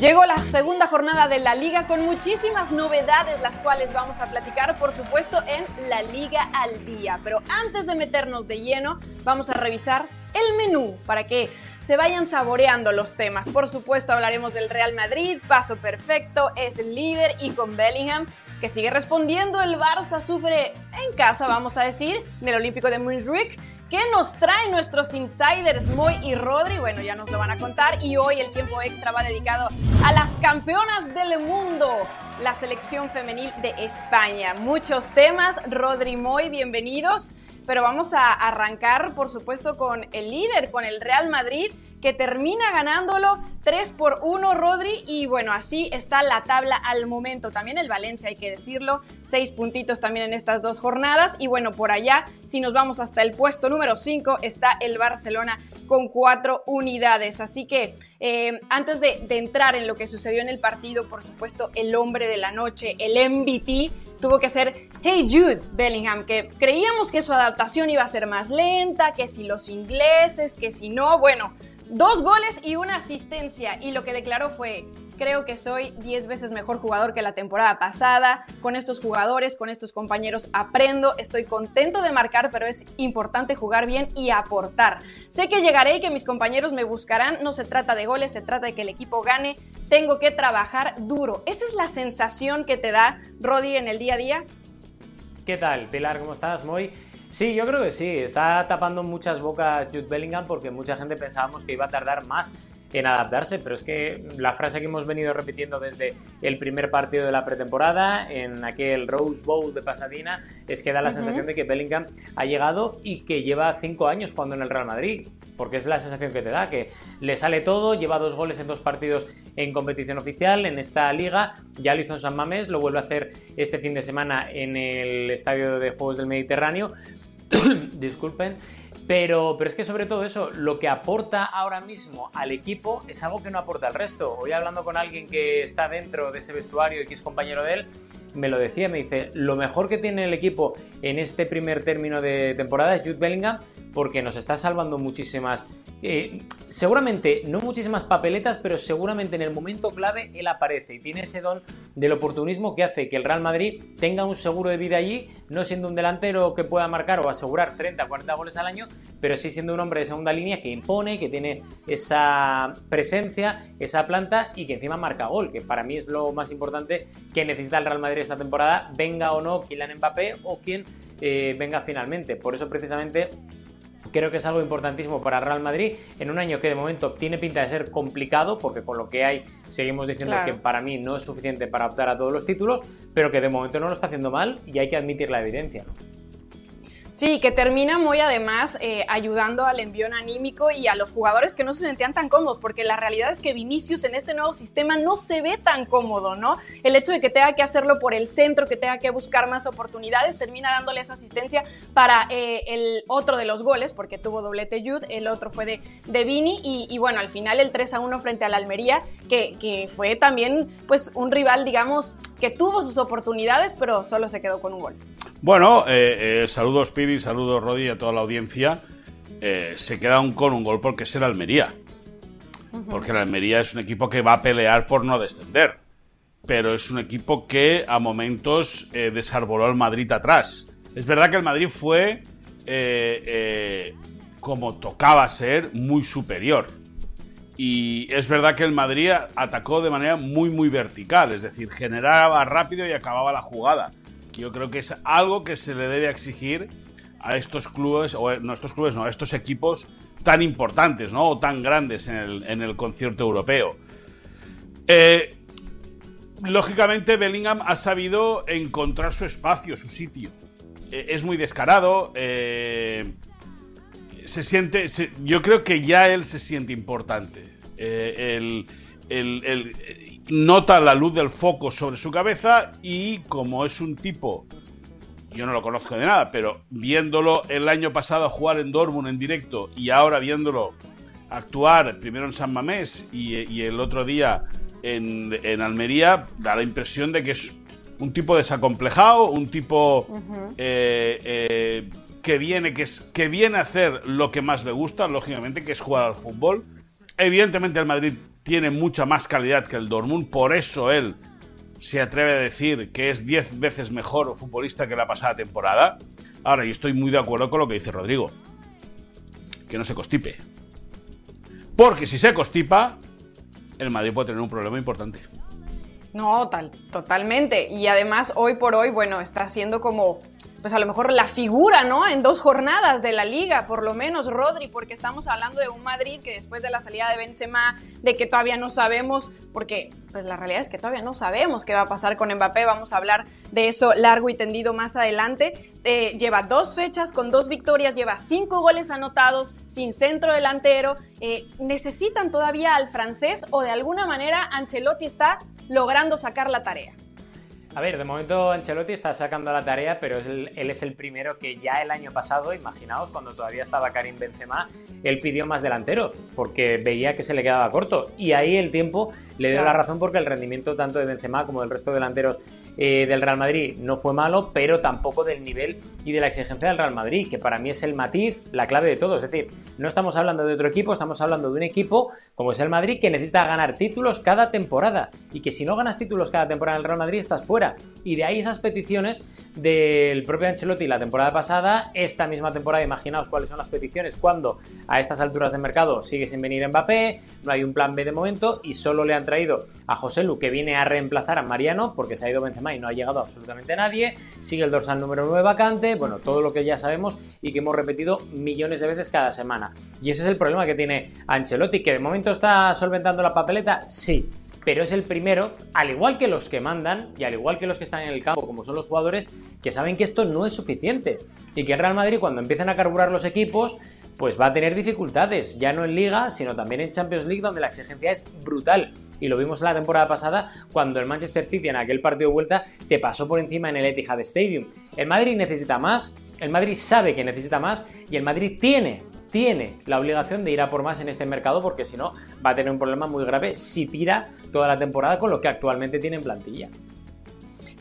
Llegó la segunda jornada de la liga con muchísimas novedades, las cuales vamos a platicar, por supuesto, en la Liga al Día. Pero antes de meternos de lleno, vamos a revisar el menú para que se vayan saboreando los temas. Por supuesto, hablaremos del Real Madrid, paso perfecto, es el líder y con Bellingham que sigue respondiendo. El Barça sufre en casa, vamos a decir, en el Olímpico de Montjuic ¿Qué nos traen nuestros insiders Moy y Rodri? Bueno, ya nos lo van a contar y hoy el tiempo extra va dedicado a las campeonas del mundo, la selección femenil de España. Muchos temas, Rodri Moy, bienvenidos, pero vamos a arrancar por supuesto con el líder, con el Real Madrid que termina ganándolo 3 por 1 Rodri y bueno, así está la tabla al momento. También el Valencia, hay que decirlo, 6 puntitos también en estas dos jornadas y bueno, por allá, si nos vamos hasta el puesto número 5, está el Barcelona con 4 unidades. Así que eh, antes de, de entrar en lo que sucedió en el partido, por supuesto, el hombre de la noche, el MVP, tuvo que ser Hey Jude Bellingham, que creíamos que su adaptación iba a ser más lenta, que si los ingleses, que si no, bueno, Dos goles y una asistencia. Y lo que declaró fue, creo que soy 10 veces mejor jugador que la temporada pasada. Con estos jugadores, con estos compañeros aprendo. Estoy contento de marcar, pero es importante jugar bien y aportar. Sé que llegaré y que mis compañeros me buscarán. No se trata de goles, se trata de que el equipo gane. Tengo que trabajar duro. Esa es la sensación que te da Rodi en el día a día. ¿Qué tal, Pilar? ¿Cómo estás? Muy Sí, yo creo que sí. Está tapando muchas bocas Jude Bellingham porque mucha gente pensábamos que iba a tardar más en adaptarse, pero es que la frase que hemos venido repitiendo desde el primer partido de la pretemporada, en aquel Rose Bowl de Pasadena, es que da la sensación de que Bellingham ha llegado y que lleva cinco años jugando en el Real Madrid, porque es la sensación que te da, que le sale todo, lleva dos goles en dos partidos en competición oficial, en esta liga, ya lo hizo en San Mamés, lo vuelve a hacer este fin de semana en el Estadio de Juegos del Mediterráneo, disculpen, pero, pero es que sobre todo eso, lo que aporta ahora mismo al equipo es algo que no aporta al resto. Hoy hablando con alguien que está dentro de ese vestuario y que es compañero de él, me lo decía, me dice, lo mejor que tiene el equipo en este primer término de temporada es Jude Bellingham porque nos está salvando muchísimas, eh, seguramente no muchísimas papeletas, pero seguramente en el momento clave él aparece y tiene ese don del oportunismo que hace que el Real Madrid tenga un seguro de vida allí, no siendo un delantero que pueda marcar o asegurar 30, 40 goles al año, pero sí siendo un hombre de segunda línea que impone, que tiene esa presencia, esa planta y que encima marca gol, que para mí es lo más importante que necesita el Real Madrid esta temporada, venga o no Kylian Mbappé o quien eh, venga finalmente. Por eso precisamente creo que es algo importantísimo para Real Madrid en un año que de momento tiene pinta de ser complicado, porque con lo que hay seguimos diciendo que para mí no es suficiente para optar a todos los títulos, pero que de momento no lo está haciendo mal y hay que admitir la evidencia. Sí, que termina muy además eh, ayudando al envío anímico y a los jugadores que no se sentían tan cómodos, porque la realidad es que Vinicius en este nuevo sistema no se ve tan cómodo, ¿no? El hecho de que tenga que hacerlo por el centro, que tenga que buscar más oportunidades, termina dándole esa asistencia para eh, el otro de los goles, porque tuvo doblete Jude, el otro fue de, de Vini, y, bueno, al final el 3 a 1 frente al Almería, que, que fue también pues un rival, digamos, que tuvo sus oportunidades, pero solo se quedó con un gol. Bueno, eh, eh, saludos Pibi, saludos Rodi a toda la audiencia. Eh, se queda un, con un gol porque es el Almería. Porque el Almería es un equipo que va a pelear por no descender. Pero es un equipo que a momentos desarboló al Madrid atrás. Es verdad que el Madrid fue, como tocaba ser, muy superior. Y es verdad que el Madrid atacó de manera muy, muy vertical. Es decir, generaba rápido y acababa la jugada yo creo que es algo que se le debe exigir a estos clubes, o no estos clubes, no, a estos equipos tan importantes, ¿no? O tan grandes en el, concierto europeo. Eh, lógicamente, Bellingham ha sabido encontrar su espacio, su sitio. Eh, es muy descarado. Eh, se siente. yo creo que ya él se siente importante. el, nota la luz del foco sobre su cabeza y como es un tipo, yo no lo conozco de nada, pero viéndolo el año pasado jugar en Dortmund en directo y ahora viéndolo actuar primero en San Mamés y, el otro día en, Almería, da la impresión de que es un tipo desacomplejado, un tipo eh, eh, que, viene, que, es, que viene a hacer lo que más le gusta, lógicamente, que es jugar al fútbol. Evidentemente el Madrid tiene mucha más calidad que el Dortmund, por eso él se atreve a decir que es 10 veces mejor futbolista que la pasada temporada. Ahora, yo estoy muy de acuerdo con lo que dice Rodrigo. Que no se constipe. Porque si se constipa, el Madrid puede tener un problema importante. No, tal, totalmente. Y además, hoy por hoy, bueno, está siendo como pues a lo mejor la figura, ¿no? En dos jornadas de la liga, por lo menos Rodri, porque estamos hablando de un Madrid que después de la salida de Benzema, de que todavía no sabemos, porque pues la realidad es que todavía no sabemos qué va a pasar con Mbappé, vamos a hablar de eso largo y tendido más adelante. Eh, lleva dos fechas con dos victorias, lleva cinco goles anotados, sin centro delantero. Eh, ¿Necesitan todavía al francés o de alguna manera Ancelotti está logrando sacar la tarea? A ver, de momento Ancelotti está sacando la tarea, pero él es el primero que ya el año pasado, imaginaos, cuando todavía estaba Karim Benzema, él pidió más delanteros, porque veía que se le quedaba corto. Y ahí el tiempo le dio la razón porque el rendimiento tanto de Benzema como del resto de delanteros eh, del Real Madrid no fue malo, pero tampoco del nivel y de la exigencia del Real Madrid, que para mí es el matiz, la clave de todo. Es decir, no estamos hablando de otro equipo, estamos hablando de un equipo como es el Madrid que necesita ganar títulos cada temporada y que si no ganas títulos cada temporada en el Real Madrid estás fuera y de ahí esas peticiones del propio Ancelotti la temporada pasada, esta misma temporada, imaginaos cuáles son las peticiones cuando a estas alturas de mercado sigue sin venir Mbappé, no hay un plan B de momento y solo le han traído a José Lu que viene a reemplazar a Mariano porque se ha ido Benzema y no ha llegado absolutamente nadie, sigue el dorsal número 9 vacante, bueno, todo lo que ya sabemos y que hemos repetido millones de veces cada semana. Y ese es el problema que tiene Ancelotti, que de momento está solventando la papeleta, sí, pero es el primero, al igual que los que mandan y al igual que los que están en el campo, como son los jugadores, que saben que esto no es suficiente y que el Real Madrid cuando empiecen a carburar los equipos, pues va a tener dificultades, ya no en Liga, sino también en Champions League, donde la exigencia es brutal. Y lo vimos la temporada pasada cuando el Manchester City en aquel partido de vuelta te pasó por encima en el Etihad Stadium. El Madrid necesita más, el Madrid sabe que necesita más y el Madrid tiene tiene la obligación de ir a por más en este mercado porque si no va a tener un problema muy grave si tira toda la temporada con lo que actualmente tiene en plantilla.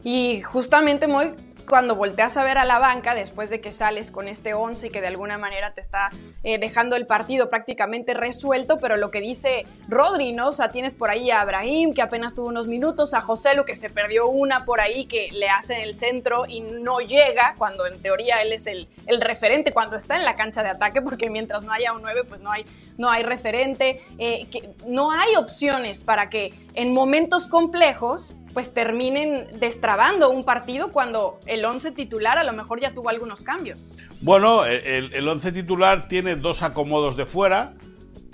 Y justamente muy cuando volteas a ver a la banca después de que sales con este 11 y que de alguna manera te está eh, dejando el partido prácticamente resuelto, pero lo que dice Rodri, ¿no? O sea, tienes por ahí a Abraham, que apenas tuvo unos minutos, a José Lu, que se perdió una por ahí, que le hace el centro y no llega, cuando en teoría él es el, referente, cuando está en la cancha de ataque, porque mientras no haya un 9, pues no hay, no hay referente, eh, no hay opciones para que en momentos complejos pues terminen destrabando un partido cuando el 11 titular a lo mejor ya tuvo algunos cambios. Bueno, el, el once titular tiene dos acomodos de fuera,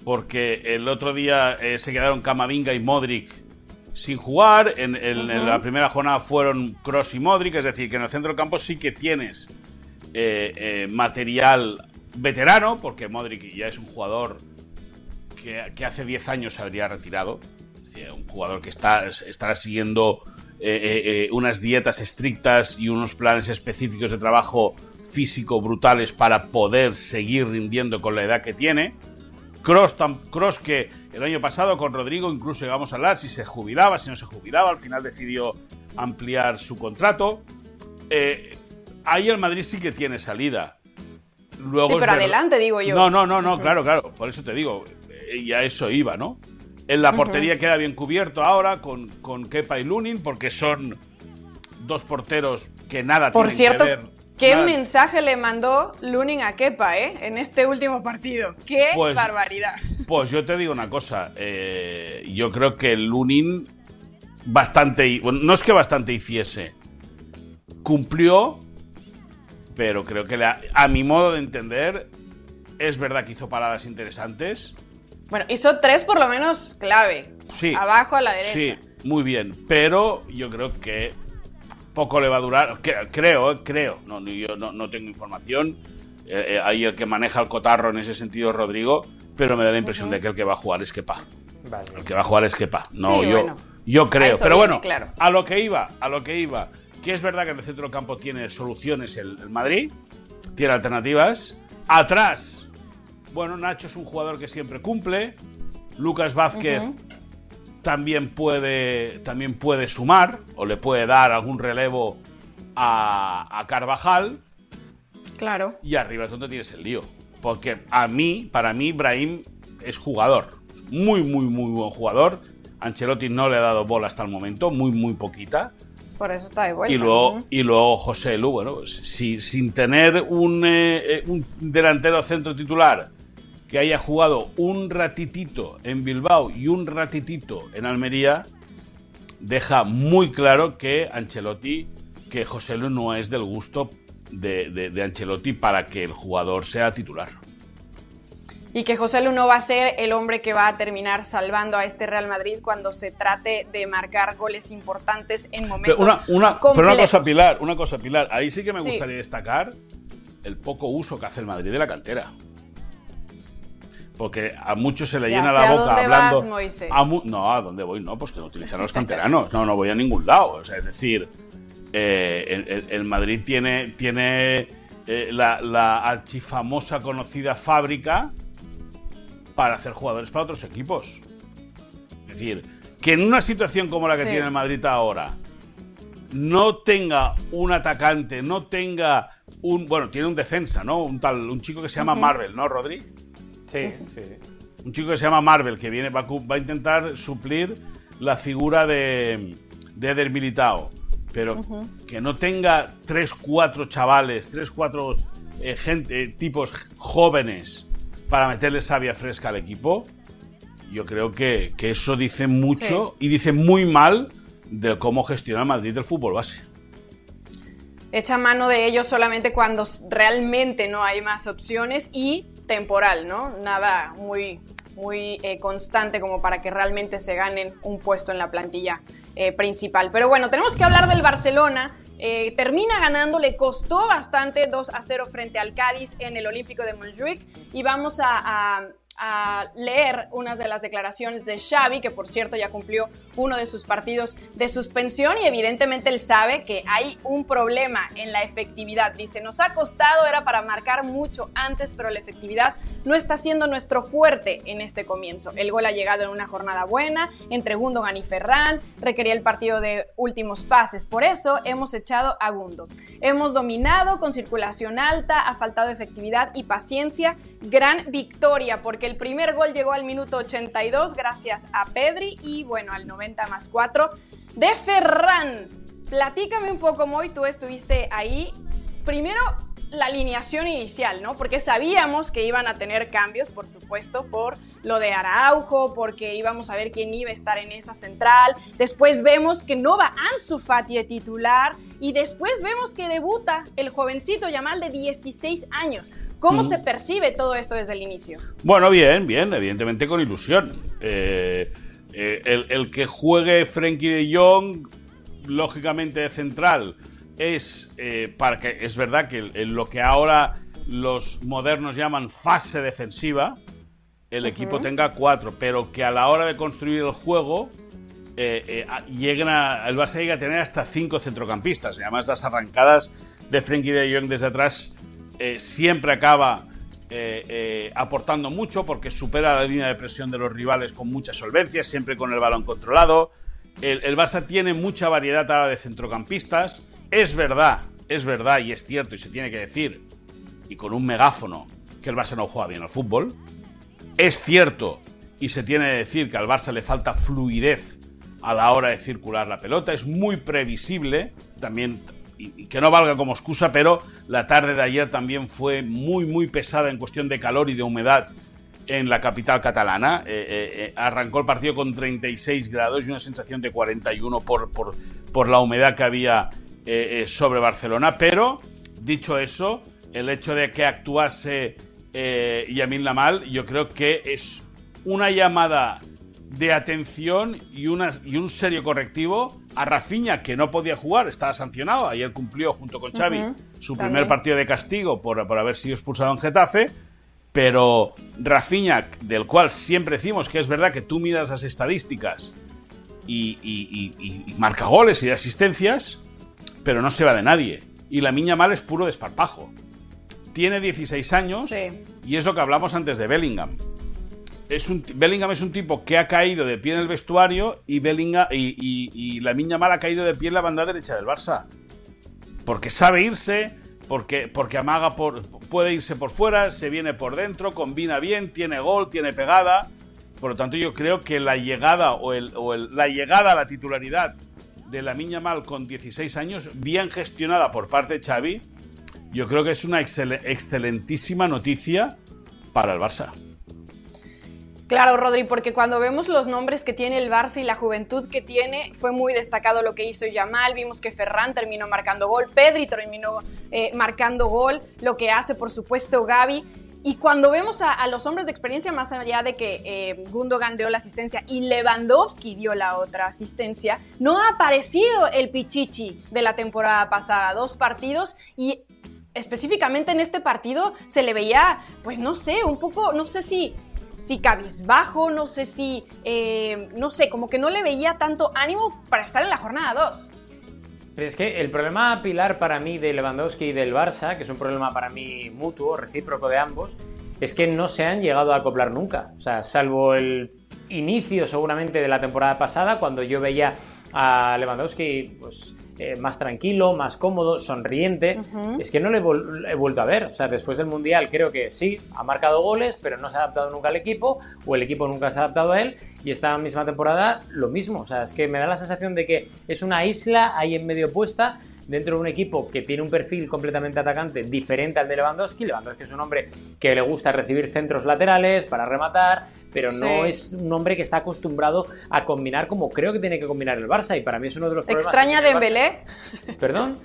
porque el otro día eh, se quedaron Camavinga y Modric sin jugar. En, la primera jornada fueron Cross y Modric, es decir, que en el centro del campo sí que tienes eh, eh, material veterano, porque Modric ya es un jugador que, que hace 10 años se habría retirado un jugador que está, estará siguiendo eh, eh, eh, unas dietas estrictas y unos planes específicos de trabajo físico brutales para poder seguir rindiendo con la edad que tiene. Cross, Cross que el año pasado con Rodrigo incluso llegamos a hablar si se jubilaba, si no se jubilaba, al final decidió ampliar su contrato. ahí el Madrid sí que tiene salida. Luego sí, pero adelante, digo yo. No, no, no, no, claro, claro. Por eso te digo, y a eso iba, ¿no? En la portería queda bien cubierto ahora con, con Kepa y Lunin, porque son dos porteros que nada Por tienen cierto, que ver. ¿Qué mensaje le mandó Lunin a Kepa, eh? En este último partido. ¡Qué Pues- barbaridad! Pues yo te digo una cosa. eh, yo creo que Lunin bastante. bueno, no es que bastante hiciese. Cumplió. Pero creo que la- a mi modo de entender. Es verdad que hizo paradas interesantes. Bueno, hizo tres por lo menos clave. Sí. Abajo a la derecha. Sí, muy bien. Pero yo creo que poco le va a durar. Creo, eh, creo. No, yo no, no tengo información. Eh, eh, ahí el que maneja el cotarro en ese sentido es Rodrigo. Pero me da la impresión de que el que va a jugar es Kepa. Vale. El que va a jugar es Kepa. No, Sí, yo, bueno. yo creo. Pero viene, bueno, claro. a lo que iba, a lo que iba. Que es verdad que en el centro del campo tiene soluciones el, el Madrid. Tiene alternativas. Atrás, bueno, Nacho es un jugador que siempre cumple. Lucas Vázquez también puede, también puede sumar o le puede dar algún relevo a, a Carvajal. Claro. Y arriba es donde tienes el lío. Porque a mí, para mí, Brahim es jugador. Muy, muy, muy buen jugador. Ancelotti no le ha dado bola hasta el momento, muy, muy poquita. Por eso está de vuelta. Y luego, y luego José Lu, bueno, si, sin tener un, eh, un delantero centro titular que haya jugado un ratitito en Bilbao y un ratitito en Almería, deja muy claro que Ancelotti, que José Lu no es del gusto de, de, Ancelotti para que el jugador sea titular. Y que José Lu no va a ser el hombre que va a terminar salvando a este Real Madrid cuando se trate de marcar goles importantes en momentos pero una, pero una cosa, Pilar, una cosa, Pilar, ahí sí que me gustaría destacar el poco uso que hace el Madrid de la cantera porque a muchos se le llena la boca hablando. no, ¿a dónde voy? No, pues que no utilizan los canteranos. No, no voy a ningún lado. O sea, es decir, eh, el, Madrid tiene, tiene eh, la, archifamosa conocida fábrica para hacer jugadores para otros equipos. Es decir, que en una situación como la que tiene el Madrid ahora, no tenga un atacante, no tenga un. Bueno, tiene un defensa, ¿no? Un tal, un chico que se llama Marvel, ¿no, Rodri? Sí, sí, Un chico que se llama Marvel, que viene, va, a intentar suplir la figura de, de Eder Militao. Pero que no tenga tres, cuatro chavales, tres, cuatro eh, gente, tipos jóvenes para meterle savia fresca al equipo, yo creo que, eso dice mucho y dice muy mal de cómo gestiona Madrid el fútbol base. Echa mano de ellos solamente cuando realmente no hay más opciones y temporal, ¿no? Nada muy, muy eh, constante como para que realmente se ganen un puesto en la plantilla eh, principal. Pero bueno, tenemos que hablar del Barcelona. Eh, termina ganando, le costó bastante 2 a 0 frente al Cádiz en el Olímpico de Montjuic y vamos a a leer unas de las declaraciones de Xavi, que por cierto ya cumplió uno de sus partidos de suspensión y evidentemente él sabe que hay un problema en la efectividad. Dice, nos ha costado, era para marcar mucho antes, pero la efectividad no está siendo nuestro fuerte en este comienzo. El gol ha llegado en una jornada buena, entre Gundogan y Ferran, requería el partido de últimos pases, por eso hemos echado a Gundo. Hemos dominado con circulación alta, ha faltado efectividad y paciencia, gran victoria porque el primer gol llegó al minuto 82 gracias a Pedri y bueno, al 90 más 4 de Ferran. Platícame un poco, Moy, tú estuviste ahí. Primero, la alineación inicial, ¿no? Porque sabíamos que iban a tener cambios, por supuesto, por lo de Araujo, porque íbamos a ver quién iba a estar en esa central. Después vemos que no va Ansu Fati de titular y después vemos que debuta el jovencito Yamal de 16 años. ¿Cómo se percibe todo esto desde el inicio? Bueno, bien, bien, evidentemente con ilusión. Eh, eh, el, que juegue Frenkie de Jong, lógicamente de central, es eh, para que es verdad que en lo que ahora los modernos llaman fase defensiva, el equipo tenga cuatro, pero que a la hora de construir el juego lleguen a, el Barça llega a tener hasta cinco centrocampistas. Y además las arrancadas de Frenkie de Jong desde atrás eh, siempre acaba eh, eh, aportando mucho porque supera la línea de presión de los rivales con mucha solvencia, siempre con el balón controlado. El, Barça tiene mucha variedad ahora de centrocampistas. Es verdad, es verdad y es cierto y se tiene que decir, y con un megáfono, que el Barça no juega bien al fútbol. Es cierto y se tiene que decir que al Barça le falta fluidez a la hora de circular la pelota. Es muy previsible, también que no valga como excusa, pero la tarde de ayer también fue muy, muy pesada en cuestión de calor y de humedad en la capital catalana. Eh, eh, eh, arrancó el partido con 36 grados y una sensación de 41 por, por, por la humedad que había sobre Barcelona. Pero, dicho eso, el hecho de que actuase Yamin Lamal, yo creo que es una llamada de atención y, una, y un serio correctivo a Rafinha, que no podía jugar, estaba sancionado. Ayer cumplió junto con Xavi su primer partido de castigo por, por, haber sido expulsado en Getafe. Pero Rafinha, del cual siempre decimos que es verdad que tú miras las estadísticas y, marca goles y asistencias, pero no se va de nadie. Y la niña mal es puro desparpajo. Tiene 16 años y es lo que hablamos antes de Bellingham es un, Bellingham es un tipo que ha caído de pie en el vestuario y, y, la niña mala ha caído de pie en la banda derecha del Barça. Porque sabe irse, porque, porque amaga puede irse por fuera, se viene por dentro, combina bien, tiene gol, tiene pegada. Por lo tanto, yo creo que la llegada o, la llegada a la titularidad de la Miña Mal con 16 años, bien gestionada por parte de Xavi, yo creo que es una excel excelentísima noticia para el Barça. Claro, Rodri, porque cuando vemos los nombres que tiene el Barça y la juventud que tiene, fue muy destacado lo que hizo Yamal. Vimos que Ferran terminó marcando gol, Pedri terminó eh, marcando gol, lo que hace, por supuesto, Gaby. Y cuando vemos a, los hombres de experiencia, más allá de que eh, Gundogan dio la asistencia y Lewandowski dio la otra asistencia, no ha aparecido el Pichichi de la temporada pasada. Dos partidos y específicamente en este partido se le veía, pues no sé, un poco, no sé si si cabizbajo, no sé si, eh, no sé, como que no le veía tanto ánimo para estar en la jornada 2. Pero es que el problema pilar para mí de Lewandowski y del Barça, que es un problema para mí mutuo, recíproco de ambos, es que no se han llegado a acoplar nunca. O sea, salvo el inicio seguramente de la temporada pasada, cuando yo veía a Lewandowski, pues eh, más tranquilo, más cómodo, sonriente. Uh -huh. Es que no le he, vuelto a ver. O sea, después del Mundial creo que sí, ha marcado goles, pero no se ha adaptado nunca al equipo, o el equipo nunca se ha adaptado a él, y esta misma temporada lo mismo. O sea, es que me da la sensación de que es una isla ahí en medio puesta dentro de un equipo que tiene un perfil completamente atacante diferente al de Lewandowski. Lewandowski es un hombre que le gusta recibir centros laterales para rematar, pero sí. no es un hombre que está acostumbrado a combinar como creo que tiene que combinar el Barça y para mí es uno de los problemas. ¿Extraña Dembélé? ¿Perdón?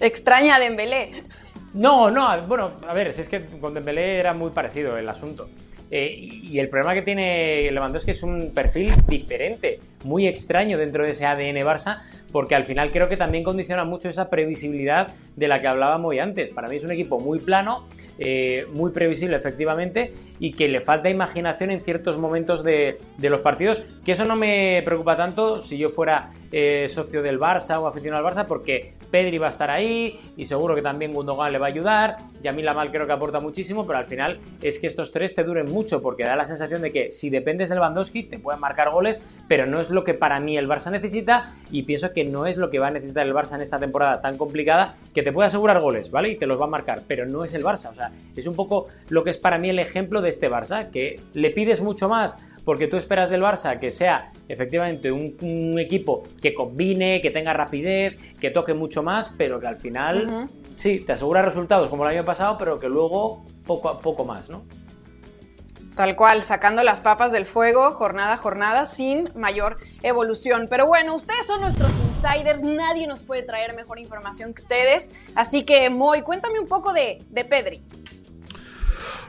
¿Extraña Dembélé? No, no, bueno, a ver, si es que con Dembélé era muy parecido el asunto. Eh, y el problema que tiene Lewandowski es un perfil diferente, muy extraño dentro de ese ADN Barça, porque al final creo que también condiciona mucho esa previsibilidad de la que hablábamos hoy antes. Para mí es un equipo muy plano, eh, muy previsible efectivamente, y que le falta imaginación en ciertos momentos de, los partidos, que eso no me preocupa tanto si yo fuera eh, socio del Barça o aficionado al Barça, porque Pedri va a estar ahí y seguro que también Gundogan le va a ayudar, Yamil Amal creo que aporta muchísimo, pero al final es que estos tres te duren mucho, porque da la sensación de que si dependes del Lewandowski te pueden marcar goles, pero no es lo que para mí el Barça necesita y pienso que no es lo que va a necesitar el Barça en esta temporada tan complicada, que te puede asegurar goles, ¿vale? Y te los va a marcar, pero no es el Barça, o sea, es un poco lo que es para mí el ejemplo de este Barça, que le pides mucho más porque tú esperas del Barça que sea efectivamente un, un, equipo que combine, que tenga rapidez, que toque mucho más, pero que al final uh -huh. sí, te asegura resultados como el año pasado, pero que luego poco a poco más, ¿no? Tal cual, sacando las papas del fuego, jornada a jornada, sin mayor evolución. Pero bueno, ustedes son nuestros insiders, nadie nos puede traer mejor información que ustedes. Así que, Moy, cuéntame un poco de, de Pedri.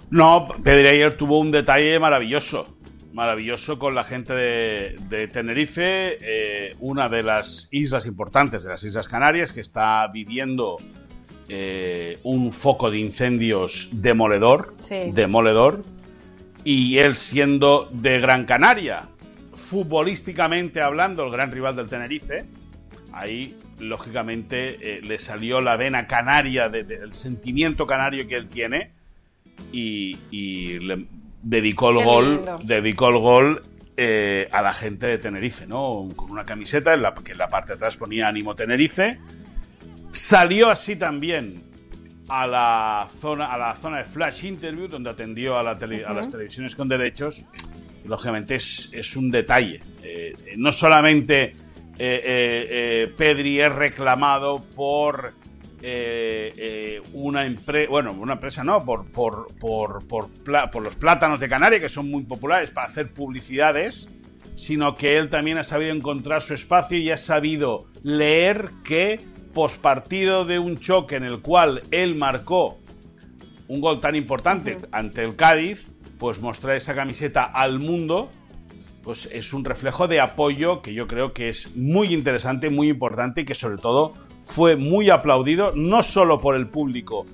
No, Pedri ayer tuvo un detalle maravilloso maravilloso con la gente de, de Tenerife, eh, una de las islas importantes de las Islas Canarias que está viviendo eh, un foco de incendios demoledor, sí. demoledor, y él siendo de Gran Canaria, futbolísticamente hablando, el gran rival del Tenerife, ahí lógicamente eh, le salió la vena canaria, del de, de, sentimiento canario que él tiene, y, y le, dedicó el Qué gol, lindo. dedicó el gol eh, a la gente de Tenerife, ¿no? Con una camiseta en la que en la parte de atrás ponía Ánimo Tenerife. Salió así también a la zona, a la zona de Flash Interview, donde atendió a, la tele, uh -huh. a las televisiones con derechos. Y, lógicamente es, es, un detalle. Eh, no solamente eh, Pedri es reclamado por eh, eh, una empresa, bueno, una empresa no, por, por, por, por, por los plátanos de Canarias, que son muy populares para hacer publicidades, sino que él también ha sabido encontrar su espacio y ha sabido leer que pospartido de un choque en el cual él marcó un gol tan importante uh -huh. ante el Cádiz, pues mostrar esa camiseta al mundo, pues es un reflejo de apoyo que yo creo que es muy interesante, muy importante y que sobre todo fue muy aplaudido, no solo por el público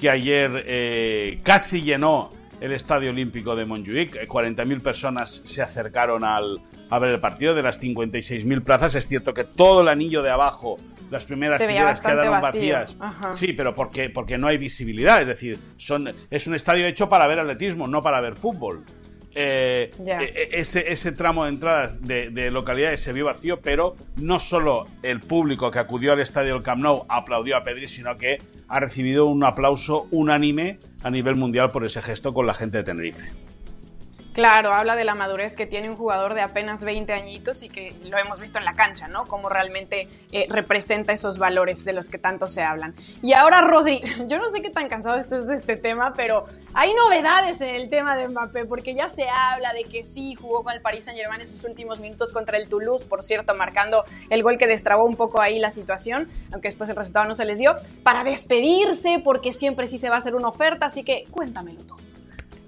que ayer eh, casi llenó el Estadio Olímpico de Montjuic, 40.000 personas se acercaron al, a ver el partido, de las 56.000 plazas, es cierto que todo el anillo de abajo, las primeras sillas quedaron vacío. vacías. Ajá. Sí, pero porque, porque no hay visibilidad, es decir, son, es un estadio hecho para ver atletismo, no para ver fútbol. Eh, yeah. ese, ese, tramo de entradas de, de, localidades se vio vacío, pero no solo el público que acudió al estadio del Camp Nou aplaudió a Pedri, sino que ha recibido un aplauso unánime a nivel mundial por ese gesto con la gente de Tenerife. Claro, habla de la madurez que tiene un jugador de apenas 20 añitos y que lo hemos visto en la cancha, ¿no? Cómo realmente eh, representa esos valores de los que tanto se hablan. Y ahora, Rodri, yo no sé qué tan cansado estés de este tema, pero hay novedades en el tema de Mbappé, porque ya se habla de que sí jugó con el Paris Saint-Germain en sus últimos minutos contra el Toulouse, por cierto, marcando el gol que destrabó un poco ahí la situación, aunque después el resultado no se les dio, para despedirse, porque siempre sí se va a hacer una oferta, así que cuéntamelo todo.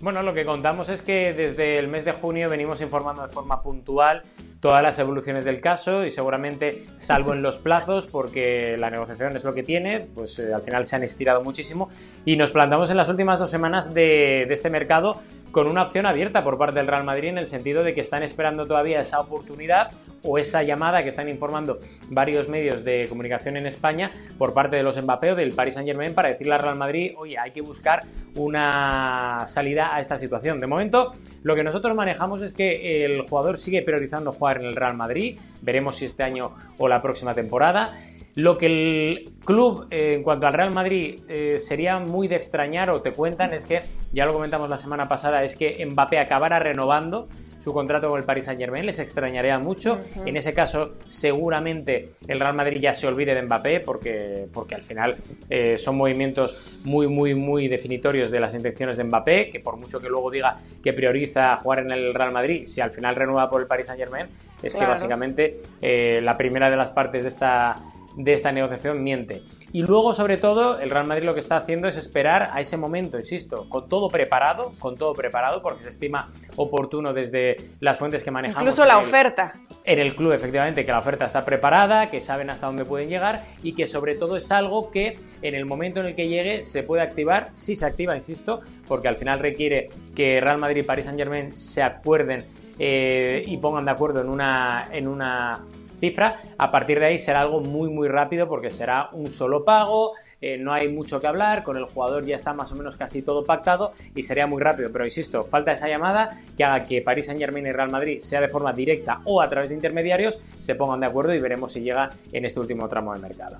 Bueno, lo que contamos es que desde el mes de junio venimos informando de forma puntual todas las evoluciones del caso y seguramente, salvo en los plazos, porque la negociación es lo que tiene, pues eh, al final se han estirado muchísimo y nos plantamos en las últimas dos semanas de, de este mercado con una opción abierta por parte del Real Madrid en el sentido de que están esperando todavía esa oportunidad o esa llamada que están informando varios medios de comunicación en España por parte de los Mbappé del Paris Saint Germain para decirle al Real Madrid, oye, hay que buscar una salida a esta situación. De momento, lo que nosotros manejamos es que el jugador sigue priorizando jugar en el Real Madrid, veremos si este año o la próxima temporada. Lo que el club, eh, en cuanto al Real Madrid, eh, sería muy de extrañar o te cuentan es que, ya lo comentamos la semana pasada, es que Mbappé acabara renovando su contrato con el Paris Saint Germain, les extrañaría mucho. En ese caso, seguramente el Real Madrid ya se olvide de Mbappé porque, porque al final eh, son movimientos muy, muy, muy definitorios de las intenciones de Mbappé, que por mucho que luego diga que prioriza jugar en el Real Madrid, si al final renueva por el Paris Saint Germain, es que básicamente la primera de las partes de esta de esta negociación miente. Y luego, sobre todo, el Real Madrid lo que está haciendo es esperar a ese momento, insisto, con todo preparado, con todo preparado, porque se estima oportuno desde las fuentes que manejamos. Incluso la oferta. En el club, efectivamente, que la oferta está preparada, que saben hasta dónde pueden llegar y que sobre todo es algo que en el momento en el que llegue se puede activar, si se activa, insisto, porque al final requiere que Real Madrid y Paris Saint Germain se acuerden eh, y pongan de acuerdo en una, en una cifra. A partir de ahí será algo muy muy rápido porque será un solo pago, eh, no hay mucho que hablar, con el jugador ya está más o menos casi todo pactado y sería muy rápido. Pero insisto, falta esa llamada que haga que París Saint Germain y Real Madrid, sea de forma directa o a través de intermediarios, se pongan de acuerdo y veremos si llega en este último tramo de mercado.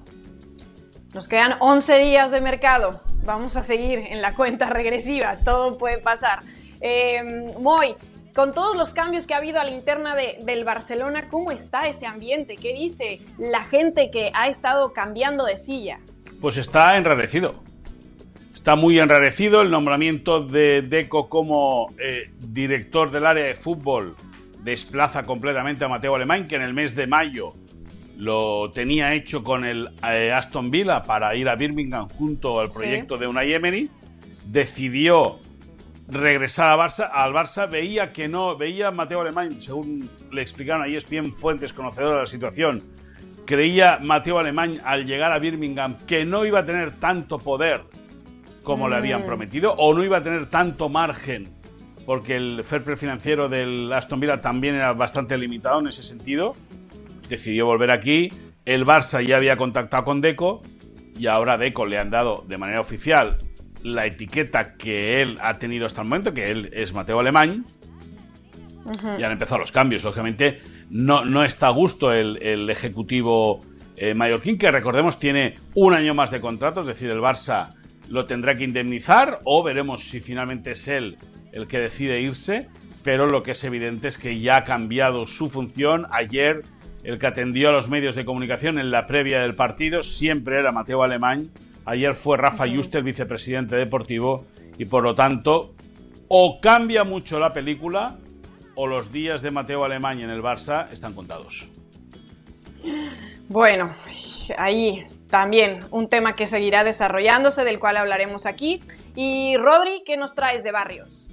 Nos quedan 11 días de mercado. Vamos a seguir en la cuenta regresiva. Todo puede pasar. Eh, Moy, con todos los cambios que ha habido a la interna del Barcelona, ¿cómo está ese ambiente? ¿Qué dice la gente que ha estado cambiando de silla? Pues está enrarecido. Está muy enrarecido el nombramiento de Deco como eh, director del área de fútbol. Desplaza completamente a Mateo Alemán, que en el mes de mayo lo tenía hecho con el eh, Aston Villa para ir a Birmingham junto al proyecto de Unai Emery. Decidió regresar a Barça, al Barça, veía que no, veía Mateo Alemán, según le explicaron ahí es bien fuentes conocedoras de la situación, creía Mateo Alemán al llegar a Birmingham que no iba a tener tanto poder como le habían prometido o no iba a tener tanto margen porque el fair play financiero del Aston Villa también era bastante limitado en ese sentido. Decidió volver aquí. El Barça ya había contactado con Deco y ahora a Deco le han dado de manera oficial la etiqueta que él ha tenido hasta el momento, que él es Mateo Alemán. Ya han empezado los cambios, lógicamente. No, no está a gusto el, ejecutivo eh, mallorquín, que recordemos tiene un año más de contrato, es decir, el Barça lo tendrá que indemnizar o veremos si finalmente es él el que decide irse. Pero lo que es evidente es que ya ha cambiado su función. Ayer el que atendió a los medios de comunicación en la previa del partido siempre era Mateo Alemán Ayer fue Rafa Juste, el vicepresidente deportivo, y por lo tanto, o cambia mucho la película, o los días de Mateo Alemán en el Barça están contados. Bueno, ahí también un tema que seguirá desarrollándose, del cual hablaremos aquí. Y Rodri, ¿qué nos traes de Barrios?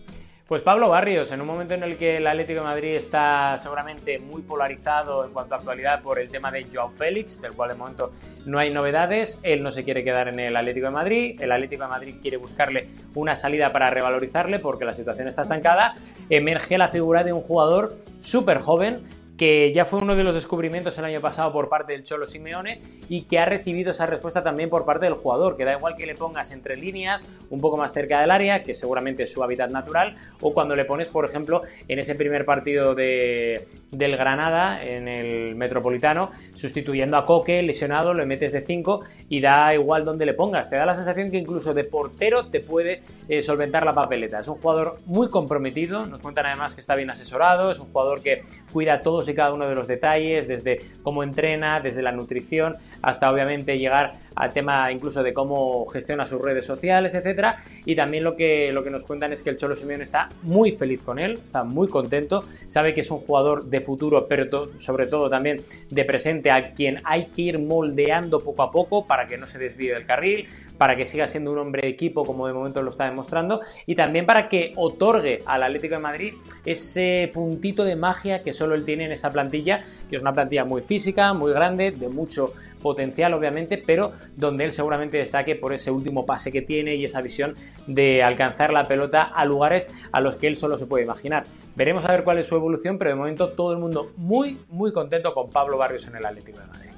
Pues Pablo Barrios, en un momento en el que el Atlético de Madrid está seguramente muy polarizado en cuanto a actualidad por el tema de Joao Félix, del cual de momento no hay novedades, él no se quiere quedar en el Atlético de Madrid, el Atlético de Madrid quiere buscarle una salida para revalorizarle porque la situación está estancada, emerge la figura de un jugador súper joven que ya fue uno de los descubrimientos el año pasado por parte del Cholo Simeone y que ha recibido esa respuesta también por parte del jugador, que da igual que le pongas entre líneas, un poco más cerca del área, que seguramente es su hábitat natural, o cuando le pones, por ejemplo, en ese primer partido de, del Granada, en el Metropolitano, sustituyendo a Coque, lesionado, le metes de 5 y da igual donde le pongas. Te da la sensación que incluso de portero te puede eh, solventar la papeleta. Es un jugador muy comprometido, nos cuentan además que está bien asesorado, es un jugador que cuida todos y cada uno de los detalles, desde cómo entrena, desde la nutrición, hasta obviamente llegar al tema incluso de cómo gestiona sus redes sociales, etcétera. Y también lo que, lo que nos cuentan es que el Cholo Simeone está muy feliz con él, está muy contento, sabe que es un jugador de futuro, pero sobre todo también de presente a quien hay que ir moldeando poco a poco para que no se desvíe del carril, para que siga siendo un hombre de equipo como de momento lo está demostrando y también para que otorgue al Atlético de Madrid ese puntito de magia que solo él tiene en esa plantilla, que es una plantilla muy física, muy grande, de mucho potencial obviamente, pero donde él seguramente destaque por ese último pase que tiene y esa visión de alcanzar la pelota a lugares a los que él solo se puede imaginar. Veremos a ver cuál es su evolución, pero de momento todo el mundo muy, muy contento con Pablo Barrios en el Atlético de Madrid.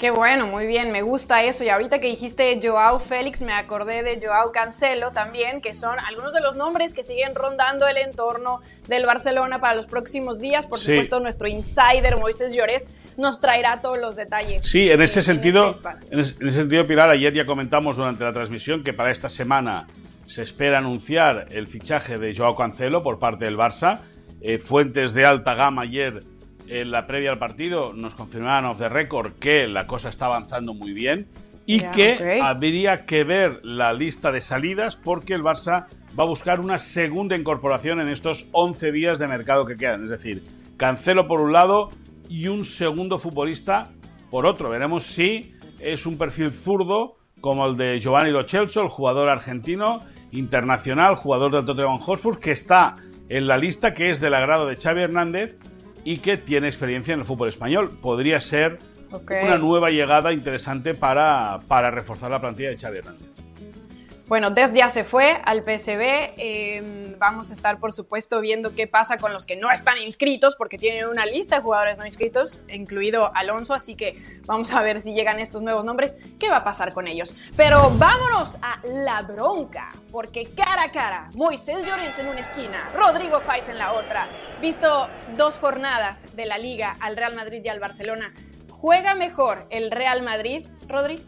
Qué bueno, muy bien, me gusta eso. Y ahorita que dijiste Joao Félix, me acordé de Joao Cancelo también, que son algunos de los nombres que siguen rondando el entorno del Barcelona para los próximos días. Por supuesto, nuestro insider Moisés Llores nos traerá todos los detalles. Sí, en ese sentido, este en, ese, sentido, Pilar, ayer ya comentamos durante la transmisión que para esta semana se espera anunciar el fichaje de Joao Cancelo por parte del Barça. Eh, fuentes de alta gama ayer en la previa al partido nos confirmaron off the record que la cosa está avanzando muy bien y que habría que ver la lista de salidas porque el Barça va a buscar una segunda incorporación en estos 11 días de mercado que quedan. Es decir, Cancelo por un lado y un segundo futbolista por otro. Veremos si es un perfil zurdo como el de Giovanni Lo Celso, el jugador argentino internacional, jugador del Tottenham Hotspur, que está en la lista que es del agrado de Xavi Hernández y que tiene experiencia en el fútbol español. Podría ser una nueva llegada interesante para, para reforzar la plantilla de Xavi Hernández. Bueno, Des ya se fue al PSB. Em, vamos a estar, por supuesto, viendo qué pasa con los que no están inscritos, porque tienen una lista de jugadores no inscritos, incluido Alonso. Así que vamos a ver si llegan estos nuevos nombres, qué va a pasar con ellos. Pero vámonos a la bronca, porque cara a cara, Moisés Llorens en una esquina, Rodrigo Faiz en la otra. Visto dos jornadas de la Liga al Real Madrid y al Barcelona, ¿juega mejor el Real Madrid, Rodri?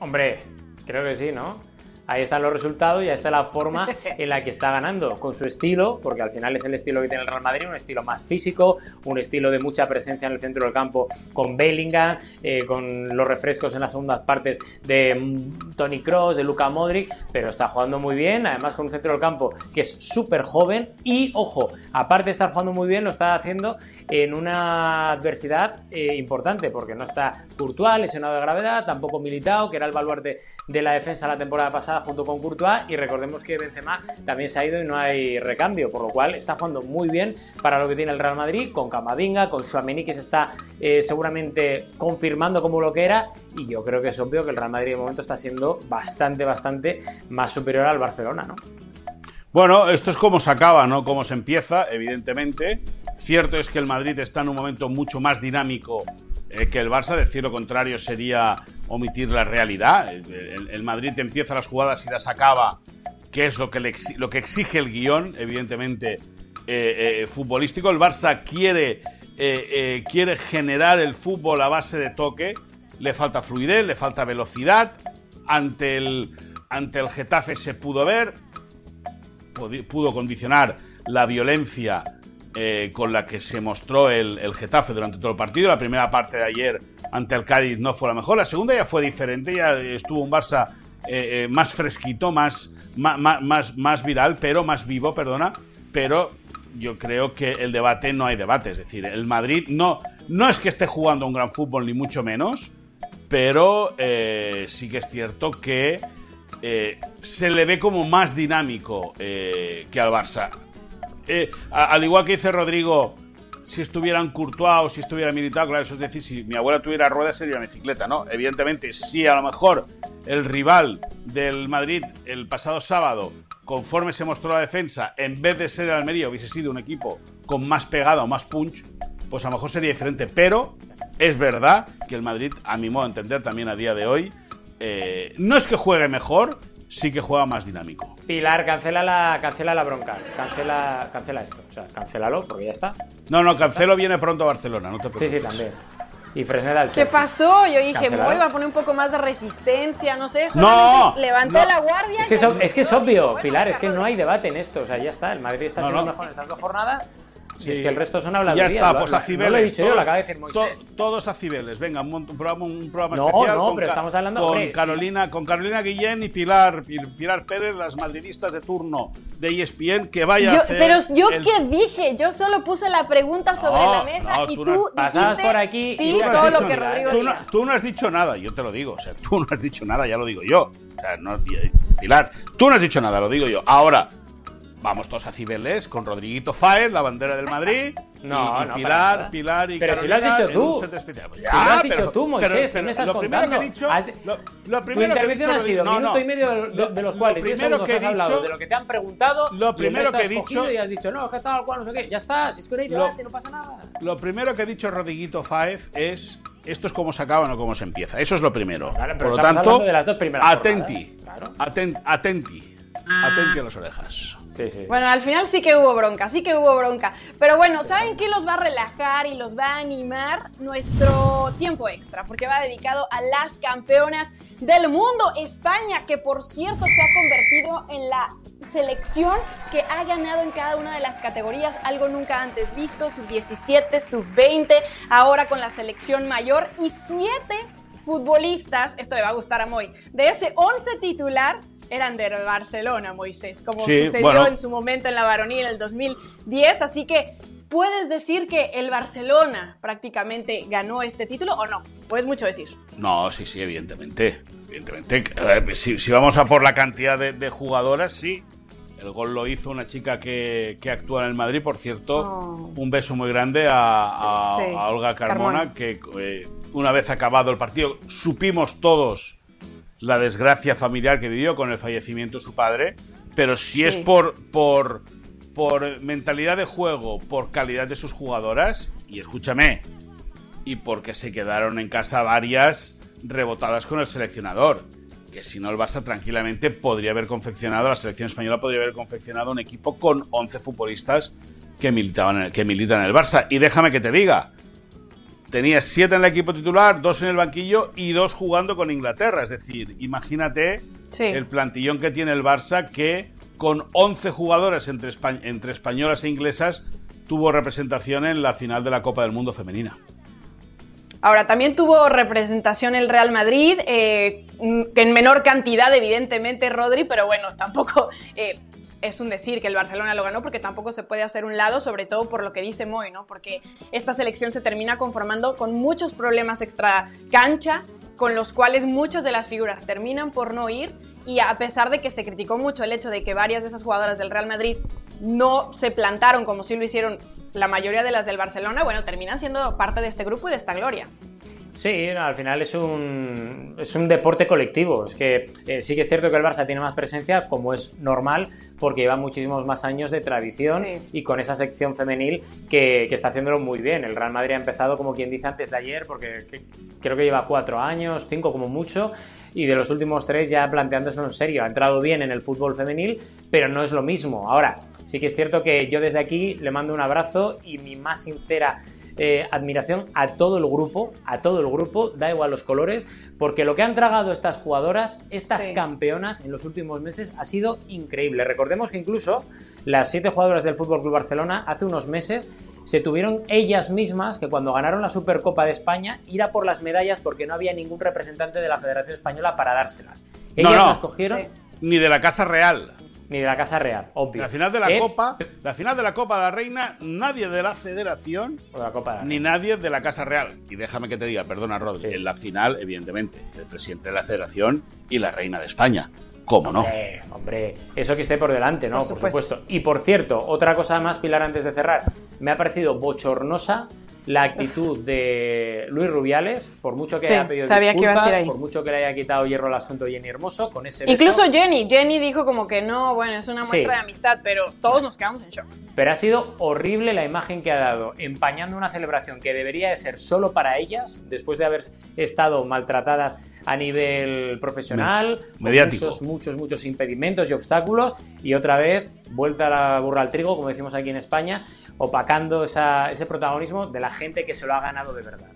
Hombre, creo que sí, ¿no? Ahí están los resultados y ahí está la forma en la que está ganando, con su estilo, porque al final es el estilo que tiene el Real Madrid, un estilo más físico, un estilo de mucha presencia en el centro del campo con Bellingham, eh, con los refrescos en las segundas partes de mm, Tony Cross, de Luka Modric, pero está jugando muy bien, además con un centro del campo que es súper joven y, ojo, aparte de estar jugando muy bien, lo está haciendo en una adversidad eh, importante, porque no está Courtois, lesionado de gravedad, tampoco Militao, que era el baluarte de la defensa la temporada pasada, junto con Courtois y recordemos que Benzema también se ha ido y no hay recambio, por lo cual está jugando muy bien para lo que tiene el Real Madrid, con Camavinga, con Suamení que se está eh, seguramente confirmando como lo que era y yo creo que es obvio que el Real Madrid de momento está siendo bastante, bastante más superior al Barcelona, ¿no? Bueno, esto es como se acaba, no como se empieza, evidentemente. Cierto es que el Madrid está en un momento mucho más dinámico eh, que el Barça, decir lo contrario sería omitir la realidad. El, Madrid empieza las jugadas y las acaba, que es lo que, lo que exige el guion, evidentemente, eh, eh, futbolístico. El Barça quiere, quiere generar el fútbol a base de toque, le falta fluidez, le falta velocidad. Ante el, ante el Getafe se pudo ver, pudo condicionar la violencia eh, con la que se mostró el, Getafe durante todo el partido. La primera parte de ayer ante el Cádiz no fue la mejor. La segunda ya fue diferente, ya estuvo un Barça eh, eh, más fresquito, más, más, más, viral, pero más vivo, perdona. Pero yo creo que el debate no hay debate. Es decir, el Madrid no, no es que esté jugando un gran fútbol, ni mucho menos, pero sí que es cierto que se le ve como más dinámico que al Barça. Eh, al igual que dice Rodrigo, si estuvieran Courtois o si estuviera militado, claro, eso es decir, si mi abuela tuviera ruedas sería bicicleta, ¿no? Evidentemente, si a lo mejor el rival del Madrid el pasado sábado, conforme se mostró la defensa, en vez de ser el Almería, hubiese sido un equipo con más pegada o más punch, pues a lo mejor sería diferente. Pero es verdad que el Madrid, a mi modo de entender, también a día de hoy, eh, no es que juegue mejor, sí que juega más dinámico. Pilar, cancela la, cancela la bronca. Cancela, cancela esto. O sea, cancélalo porque ya está. No, no, Cancelo viene pronto a Barcelona, no te Sí, preocupes. sí, también. Y Fresneda al ¿Qué pasó? Yo dije, va a poner un poco más de resistencia, no sé. No, no. la guardia. Es que, es, y- ob- es que es obvio, Bueno, Pilar, es que no hay debate en esto. O sea, ya está. El Madrid está No, siendo no. mejor en estas dos jornadas. Sí. Y es que el resto son Ya habladurías. está, Lo- pues a No Cibeles. lo he dicho yo, todos- lo acaba de decir Moisés. to- todos a Cibeles. Venga, un, programa, un programa No, especial. no, con pero estamos hablando- con hombre, sí. Carolina, con Carolina Guillén y Pilar, Pi- Pilar Pérez, las madridistas de turno de ESPN, que vaya a Yo- hacer pero yo el- qué dije, yo solo puse la pregunta sobre No, la mesa no, y tú tú, no- dijiste por aquí y sí, tú no has todo lo que nada. Rodrigo tú no, tú no has dicho nada, yo te lo digo. O sea, tú no has dicho nada, ya lo digo yo. O sea, no, Pilar, tú no has dicho nada, lo digo yo. Ahora, vamos todos a Cibeles con Rodriguito Fáez, la bandera del Madrid. No, y, y no, Pilar. Pilar y Pero si lo has Carolina dicho tú. Si lo has dicho tú, Moisés, pero- ¿qué pero me estás lo primero que he contando? dicho, Has de- lo, lo Tu primero que he intervención dicho, ha sido no, minuto no. y medio de, de- Lo- de los lo cuales 10 primero que he has hablado dicho- de lo que te han preguntado. Lo y primero resto que he dicho- Y has dicho, no, que tal cual, no sé qué. Ya está, si es que no hay Lo- debate, no pasa nada. Lo primero que ha dicho Rodriguito Fáez es esto es como se acaba, no como se empieza. Eso es lo primero. Claro, pero Por lo tanto, de las dos primeras atenti, jornadas, claro. aten- atenti, atenti a las orejas. Bueno, al final sí que hubo bronca, sí que hubo bronca. Pero bueno, ¿saben qué los va a relajar y los va a animar? Nuestro tiempo extra, porque va dedicado a las campeonas del mundo, España, que por cierto se ha convertido en la selección que ha ganado en cada una de las categorías, algo nunca antes visto, sub-17, sub-20, ahora con la selección mayor y siete futbolistas, esto le va a gustar a Moy, de ese 11 titular eran del Barcelona, Moisés, como Sí, sucedió bueno. en su momento en la varonil en el 2010, así que puedes decir que el Barcelona prácticamente ganó este título o no, puedes mucho decir. No, sí, sí, evidentemente. Evidentemente. Si, si vamos a por la cantidad de, de jugadoras, sí. El gol lo hizo una chica que, que actúa en el Madrid, por cierto. Oh. Un beso muy grande a, a- Sí, a Olga Carmona, Carmona. que eh, una vez acabado el partido, supimos todos la desgracia familiar que vivió con el fallecimiento de su padre. Pero si Sí. es por, por, por mentalidad de juego, por calidad de sus jugadoras, y escúchame, y porque se quedaron en casa varias rebotadas con el seleccionador. Que si no el Barça tranquilamente podría haber confeccionado, la selección española podría haber confeccionado un equipo con 11 futbolistas que, militaban en el, que militan en el Barça. Y déjame que te diga, tenía 7 en el equipo titular, 2 en el banquillo y 2 jugando con Inglaterra. Es decir, imagínate Sí. el plantillón que tiene el Barça que con 11 jugadoras entre, espa- entre españolas e inglesas tuvo representación en la final de la Copa del Mundo femenina. Ahora, también tuvo representación el Real Madrid, eh, en menor cantidad, evidentemente, Rodri, pero bueno, tampoco eh, es un decir que el Barcelona lo ganó, porque tampoco se puede hacer un lado, sobre todo por lo que dice Moy, ¿no? Porque esta selección se termina conformando con muchos problemas extra cancha, con los cuales muchas de las figuras terminan por no ir, y a pesar de que se criticó mucho el hecho de que varias de esas jugadoras del Real Madrid no se plantaron como sí lo hicieron la mayoría de las del Barcelona, bueno, terminan siendo parte de este grupo y de esta gloria. Sí, no, al final es un, es un deporte colectivo. Es que eh, sí que es cierto que el Barça tiene más presencia, como es normal, porque lleva muchísimos más años de tradición Sí. y con esa sección femenil que, que está haciéndolo muy bien. El Real Madrid ha empezado, como quien dice antes de ayer, porque que- creo que lleva cuatro años, cinco como mucho, y de los últimos tres ya planteándoselo en serio. Ha entrado bien en el fútbol femenil, pero no es lo mismo. Ahora, sí que es cierto que yo desde aquí le mando un abrazo y mi más sincera eh, admiración a todo el grupo, a todo el grupo, da igual los colores, porque lo que han tragado estas jugadoras, estas Sí. campeonas en los últimos meses ha sido increíble. Recordemos que incluso las siete jugadoras del Fútbol Club Barcelona hace unos meses se tuvieron ellas mismas que cuando ganaron la Supercopa de España ir a por las medallas porque no había ningún representante de la Federación Española para dárselas. No, Ellas no. las cogieron Sí. Ni de la Casa Real. Ni de la Casa Real, obvio. La final de la ¿Eh? Copa, la final de la Copa de la Reina, nadie de la Federación O la Copa de la ni nadie de la Casa Real. Y déjame que te diga, perdona Rodri, Sí. en la final, evidentemente, el presidente de la Federación y la reina de España. ¿Cómo no? Hombre, hombre, eso que esté por delante, ¿no? Por supuesto. Y por cierto, otra cosa más, Pilar, antes de cerrar, me ha parecido bochornosa la actitud de Luis Rubiales, por mucho que haya pedido disculpas, por mucho que le haya quitado hierro al asunto Jenny Hermoso, con ese Incluso Jenny, Jenny dijo como que no, bueno, es una muestra de amistad, pero todos nos quedamos en shock. Pero ha sido horrible la imagen que ha dado, empañando una celebración que debería de ser solo para ellas, después de haber estado maltratadas a nivel profesional, mediático. muchos, muchos, muchos impedimentos y obstáculos, y otra vez vuelta a la burra al trigo, como decimos aquí en España, opacando ese protagonismo de la gente que se lo ha ganado de verdad.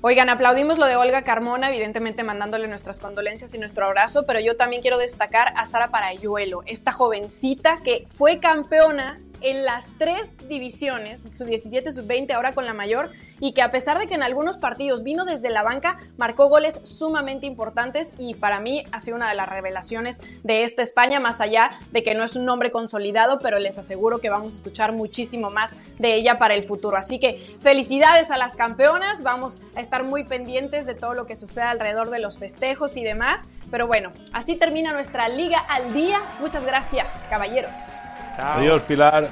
Oigan, aplaudimos lo de Olga Carmona, evidentemente mandándole nuestras condolencias y nuestro abrazo, pero yo también quiero destacar a Sara Parayuelo, esta jovencita que fue campeona en las tres divisiones, su 17, sub 20, ahora con la mayor, y que a pesar de que en algunos partidos vino desde la banca, marcó goles sumamente importantes y para mí ha sido una de las revelaciones de esta España, más allá de que no es un nombre consolidado, pero les aseguro que vamos a escuchar muchísimo más de ella para el futuro. Así que felicidades a las campeonas, vamos a estar muy pendientes de todo lo que sucede alrededor de los festejos y demás, pero bueno, así termina nuestra liga al día. Muchas gracias, caballeros. Adiós, Pilar.